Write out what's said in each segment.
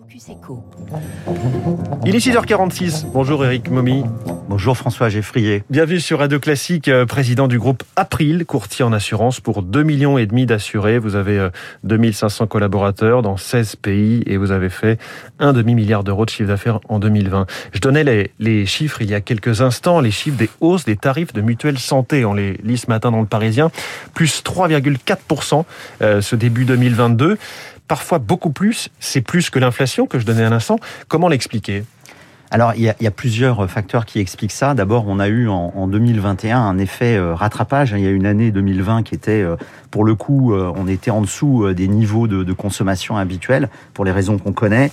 Focus Echo. Il est 6h46. Bonjour Eric Momi. Bonjour François Geffrier. Bienvenue sur Radio Classique, euh, président du groupe April, courtier en assurance pour 2 millions et demi d'assurés. Vous avez 2500 collaborateurs dans 16 pays et vous avez fait un demi-milliard d'euros de chiffre d'affaires en 2020. Je donnais les, les, chiffres il y a quelques instants, les chiffres des hausses des tarifs de mutuelle santé. On les lit ce matin dans le Parisien. Plus 3,4% euh, ce début 2022 parfois beaucoup plus. C'est plus que l'inflation que je donnais à l'instant. Comment l'expliquer? Alors, il y, a, plusieurs facteurs qui expliquent ça. D'abord, on a eu en, en 2021 un effet euh, rattrapage. Il y a une année 2020 qui était, euh, pour le coup, euh, on était en dessous des niveaux de consommation habituels, pour les raisons qu'on connaît.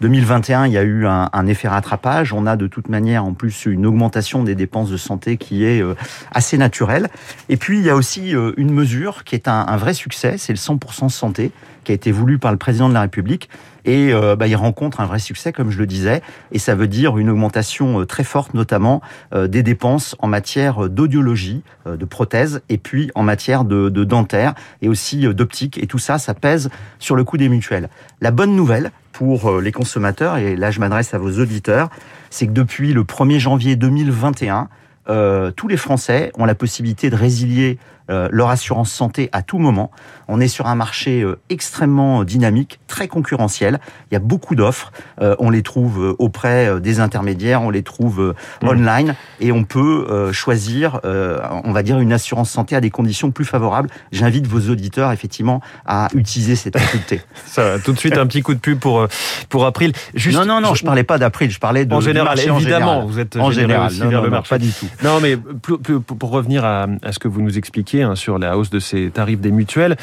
2021, il y a eu un, effet rattrapage. On a de toute manière en plus une augmentation des dépenses de santé qui est euh, assez naturelle. Et puis il y a aussi euh, une mesure qui est un, vrai succès, c'est le 100% santé qui a été voulu par le président de la République. Et euh, bah, il rencontre un vrai succès, comme je le disais, et ça veut dire une augmentation très forte, notamment des dépenses en matière d'audiologie, de prothèses, et puis en matière de, de dentaire et aussi d'optique. Et tout ça, ça pèse sur le coût des mutuelles. La bonne nouvelle, pour les consommateurs, et là je m'adresse à vos auditeurs, c'est que depuis le 1er janvier 2021, euh, tous les Français ont la possibilité de résilier euh, leur assurance santé à tout moment. On est sur un marché euh, extrêmement dynamique, très concurrentiel. Il y a beaucoup d'offres. Euh, on les trouve auprès des intermédiaires, on les trouve mmh. online et on peut choisir, on va dire, une assurance santé à des conditions plus favorables. J'invite vos auditeurs effectivement à utiliser cette faculté. Ça, tout de suite un petit coup de pub pour pour April. Juste, non, non, non, je parlais pas d'April, je parlais de en général. Évidemment, en général. vous êtes en général aussi non, vers non, le non, marché. pas du tout. Non, mais pour, pour revenir à, à, ce que vous nous hein, sur la hausse de ces tarifs des mutuelles,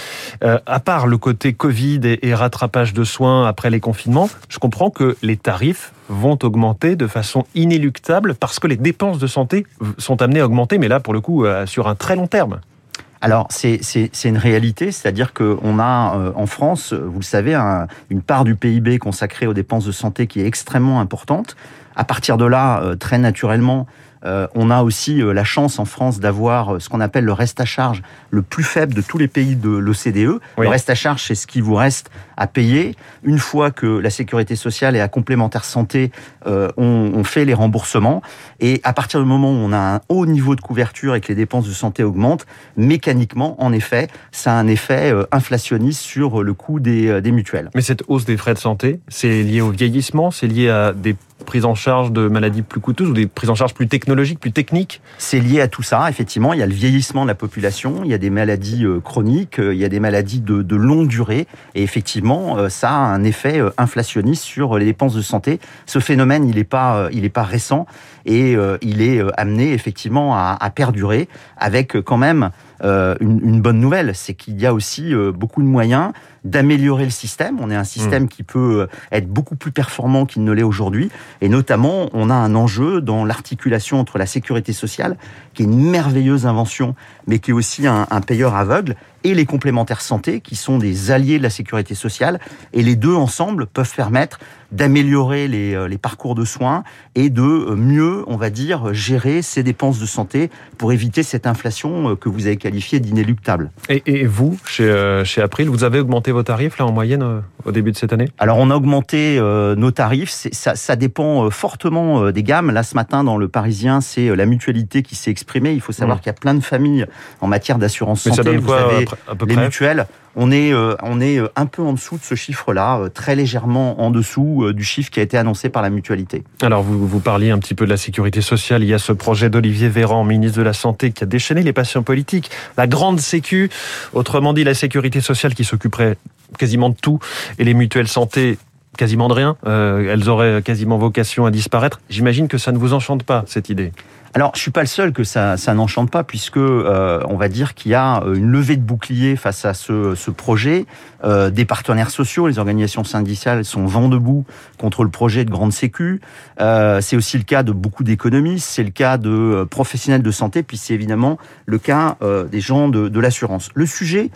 euh, à part le côté Covid et, rattrapage de soins après les confinements, je comprends que les tarifs vont augmenter de façon inéluctable parce que les dépenses de santé sont amenées à augmenter, mais là, pour le coup, euh, sur un très long terme. Alors c'est une réalité, c'est-à-dire qu'on a euh, en France, vous le savez, un, une part du PIB consacrée aux dépenses de santé qui est extrêmement importante. À partir de là, euh, très naturellement, euh, on a aussi euh, la chance en France d'avoir euh, ce qu'on appelle le reste à charge le plus faible de tous les pays de l'OCDE. Oui. Le reste à charge, c'est ce qui vous reste à payer une fois que la sécurité sociale et la complémentaire santé euh, ont, ont, fait les remboursements. Et à partir du moment où on a un haut niveau de couverture et que les dépenses de santé augmentent, mécaniquement, en effet, ça a un effet inflationniste sur le coût des, des mutuelles. Mais cette hausse des frais de santé, c'est lié au vieillissement, c'est lié à des prises en charge de maladies plus coûteuses ou des prises en charge plus technologiques, plus techniques C'est lié à tout ça, effectivement. Il y a le vieillissement de la population, il y a des maladies euh, chroniques, il y a des maladies de, de longue durée, et effectivement, euh, ça a un effet euh, inflationniste sur les dépenses de santé. Ce phénomène, il n'est pas, pas récent, et il est amené effectivement à, à perdurer, avec quand même euh, une, une, bonne nouvelle, c'est qu'il y a aussi euh, beaucoup de moyens d'améliorer le système. On est un système mmh. qui peut être beaucoup plus performant qu'il ne l'est aujourd'hui. Et notamment, on a un enjeu dans l'articulation entre la sécurité sociale, qui est une merveilleuse invention, mais qui est aussi un, un payeur aveugle, et les complémentaires santé, qui sont des alliés de la sécurité sociale. Et les deux ensemble peuvent permettre d'améliorer les, les, parcours de soins et de mieux, on va dire, gérer ces dépenses de santé pour éviter cette inflation que vous avez qualifiée d'inéluctable. Et, et, vous, chez, euh, chez April, vous avez augmenté vos tarifs là en moyenne euh, au début de cette année? Alors on a augmenté euh, nos tarifs, ça, ça, dépend fortement des gammes. Là ce matin dans le Parisien, c'est la mutualité qui s'est exprimée. Il faut savoir mmh. qu'il y a plein de familles en matière d'assurance santé. Ça donne vous quoi, savez, à peu les près mutuelles, on est, euh, on est un peu en dessous de ce chiffre-là, euh, très légèrement en dessous euh, du chiffre qui a été annoncé par la mutualité. Alors, vous, vous parliez un petit peu de la sécurité sociale. Il y a ce projet d'Olivier Véran, ministre de la Santé, qui a déchaîné les patients politiques. La grande sécu, autrement dit la sécurité sociale qui s'occuperait quasiment de tout, et les mutuelles santé quasiment de rien. Euh, elles auraient quasiment vocation à disparaître. J'imagine que ça ne vous enchante pas, cette idée. Alors, je suis pas le seul que ça, ça n'enchante pas, puisque euh, on va dire qu'il y a une levée de bouclier face à ce, ce projet. Euh, des partenaires sociaux, les organisations syndicales sont vent debout contre le projet de grande sécu. C'est aussi le cas de beaucoup d'économistes, c'est le cas de professionnels de santé, puis c'est évidemment le cas des gens de, de l'assurance. Le sujet,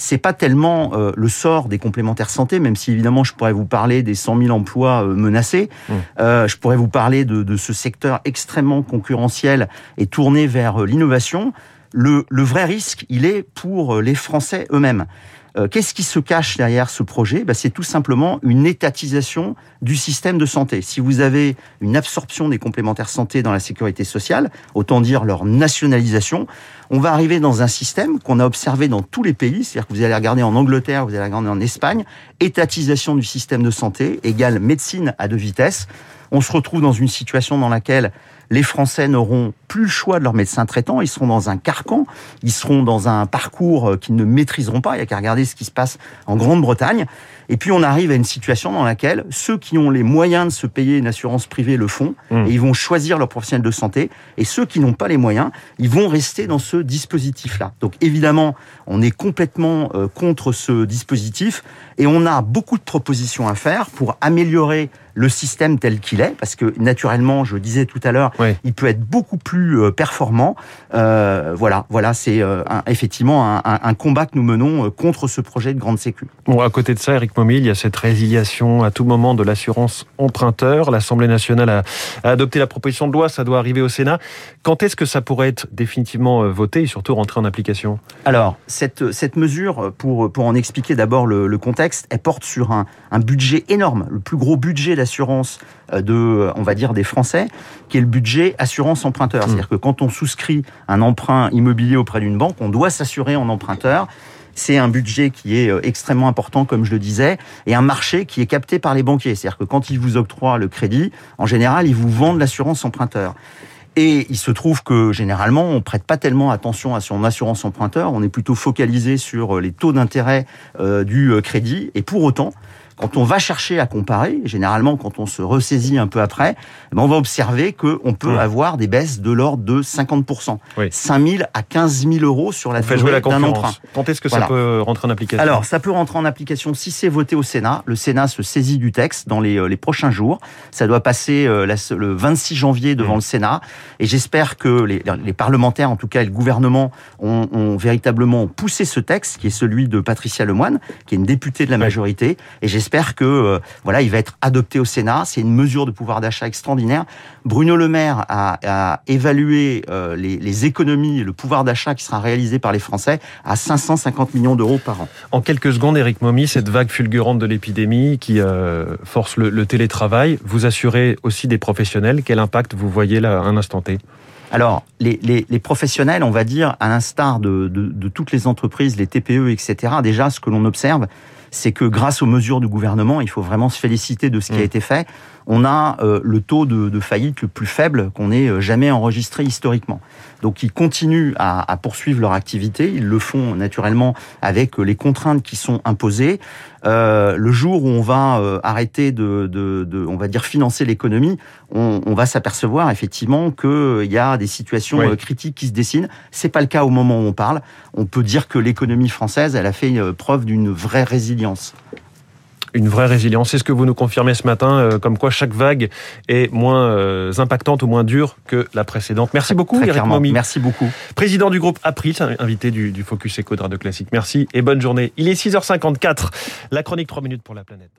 c'est pas tellement euh, le sort des complémentaires santé, même si évidemment je pourrais vous parler des 100 000 emplois euh, menacés. Mmh. Euh, je pourrais vous parler de, de, ce secteur extrêmement concurrentiel et tourné vers l'innovation. Le, le, vrai risque, il est pour les Français eux-mêmes. Euh, qu'est-ce qui se cache derrière ce projet? Ben, C'est tout simplement une étatisation du système de santé. Si vous avez une absorption des complémentaires santé dans la sécurité sociale, autant dire leur nationalisation, on va arriver dans un système qu'on a observé dans tous les pays, c'est-à-dire que vous allez regarder en Angleterre, vous allez regarder en Espagne, étatisation du système de santé égale médecine à deux vitesses. On se retrouve dans une situation dans laquelle les Français n'auront plus le choix de leur médecin traitant, ils seront dans un carcan, ils seront dans un parcours euh, qu'ils ne maîtriseront pas, il n'y a qu'à regarder ce qui se passe en Grande-Bretagne. Et puis on arrive à une situation dans laquelle ceux qui ont les moyens de se payer une assurance privée le font, mmh. et ils vont choisir leur professionnel de santé, et ceux qui n'ont pas les moyens, ils vont rester dans ce dispositif-là. Donc évidemment, on est complètement euh, contre ce dispositif, et on a beaucoup de propositions à faire pour améliorer le système tel qu'il est, parce que naturellement, je disais tout à l'heure, il peut être beaucoup plus euh, performant. Euh, voilà, voilà, c'est euh, effectivement un, un, combat que nous menons euh, contre ce projet de grande sécu. Bon, à côté de ça, Eric Momil, il y a cette résiliation à tout moment de l'assurance emprunteur. L'Assemblée nationale a, a, adopté la proposition de loi, ça doit arriver au Sénat. Quand est-ce que ça pourrait être définitivement voté et surtout rentrer en application? Alors, cette, cette mesure, pour, pour en expliquer d'abord le, le contexte, elle porte sur un, un budget énorme, le plus gros budget d'assurance de, on va dire, des Français, qui est le budget assurance emprunteur. Mmh. C'est-à-dire que quand on souscrit un emprunt immobilier auprès d'une banque, on doit s'assurer en emprunteur. C'est un budget qui est euh, extrêmement important, comme je le disais, et un marché qui est capté par les banquiers. C'est-à-dire que quand ils vous octroient le crédit, en général, ils vous vendent l'assurance emprunteur. Et il se trouve que généralement, on prête pas tellement attention à son assurance emprunteur, on est plutôt focalisé sur les taux d'intérêt euh, du crédit. Et pour autant, quand on va chercher à comparer, généralement quand on se ressaisit un peu après, eh ben, on va observer qu'on peut avoir des baisses de l'ordre de 50%. Oui. 5 000 à 15 000 euros sur la durée d'un emprunt. Quand est-ce que ça peut rentrer en application? Alors, ça peut rentrer en application si c'est voté au Sénat. Le Sénat se saisit du texte dans les, euh, les prochains jours. Ça doit passer euh, le 26 janvier devant mmh. le Sénat. Et j'espère que les, les, parlementaires, en tout cas le gouvernement, ont, ont, véritablement poussé ce texte, qui est celui de Patricia Lemoine, qui est une députée de la majorité. Et j'espère j'espère que euh, voilà, il va être adopté au Sénat. C'est une mesure de pouvoir d'achat extraordinaire. Bruno Le Maire a, a évalué euh, les, les, économies, le pouvoir d'achat qui sera réalisé par les Français à 550 millions d'euros par an. En quelques secondes, Éric Momy, cette vague fulgurante de l'épidémie qui euh, force le, le, télétravail, vous assurez aussi des professionnels. Quel impact vous voyez là à un instant T? Alors, les, les, les, professionnels, on va dire, à l'instar de, de, de, toutes les entreprises, les TPE, etc., déjà, ce que l'on observe, c'est que grâce aux mesures du gouvernement, il faut vraiment se féliciter de ce qui a mmh. été fait. On a euh, le taux de, de, faillite le plus faible qu'on ait euh, jamais enregistré historiquement. Donc ils continuent à, à, poursuivre leur activité. Ils le font naturellement avec euh, les contraintes qui sont imposées. Euh, le jour où on va euh, arrêter de, de, de, on va dire, financer l'économie, on, on, va s'apercevoir effectivement qu'il y a des situations oui. critiques qui se dessinent. C'est pas le cas au moment où on parle. On peut dire que l'économie française, elle a fait preuve d'une vraie résilience une vraie résilience. C'est ce que vous nous confirmez ce matin, euh, comme quoi chaque vague est moins euh, impactante ou moins dure que la précédente. Merci beaucoup, Très Eric Momi. Merci beaucoup. Président du groupe April, invité du, du Focus Eco de Radio Classique. Merci et bonne journée. Il est 6h54. La chronique 3 minutes pour la planète.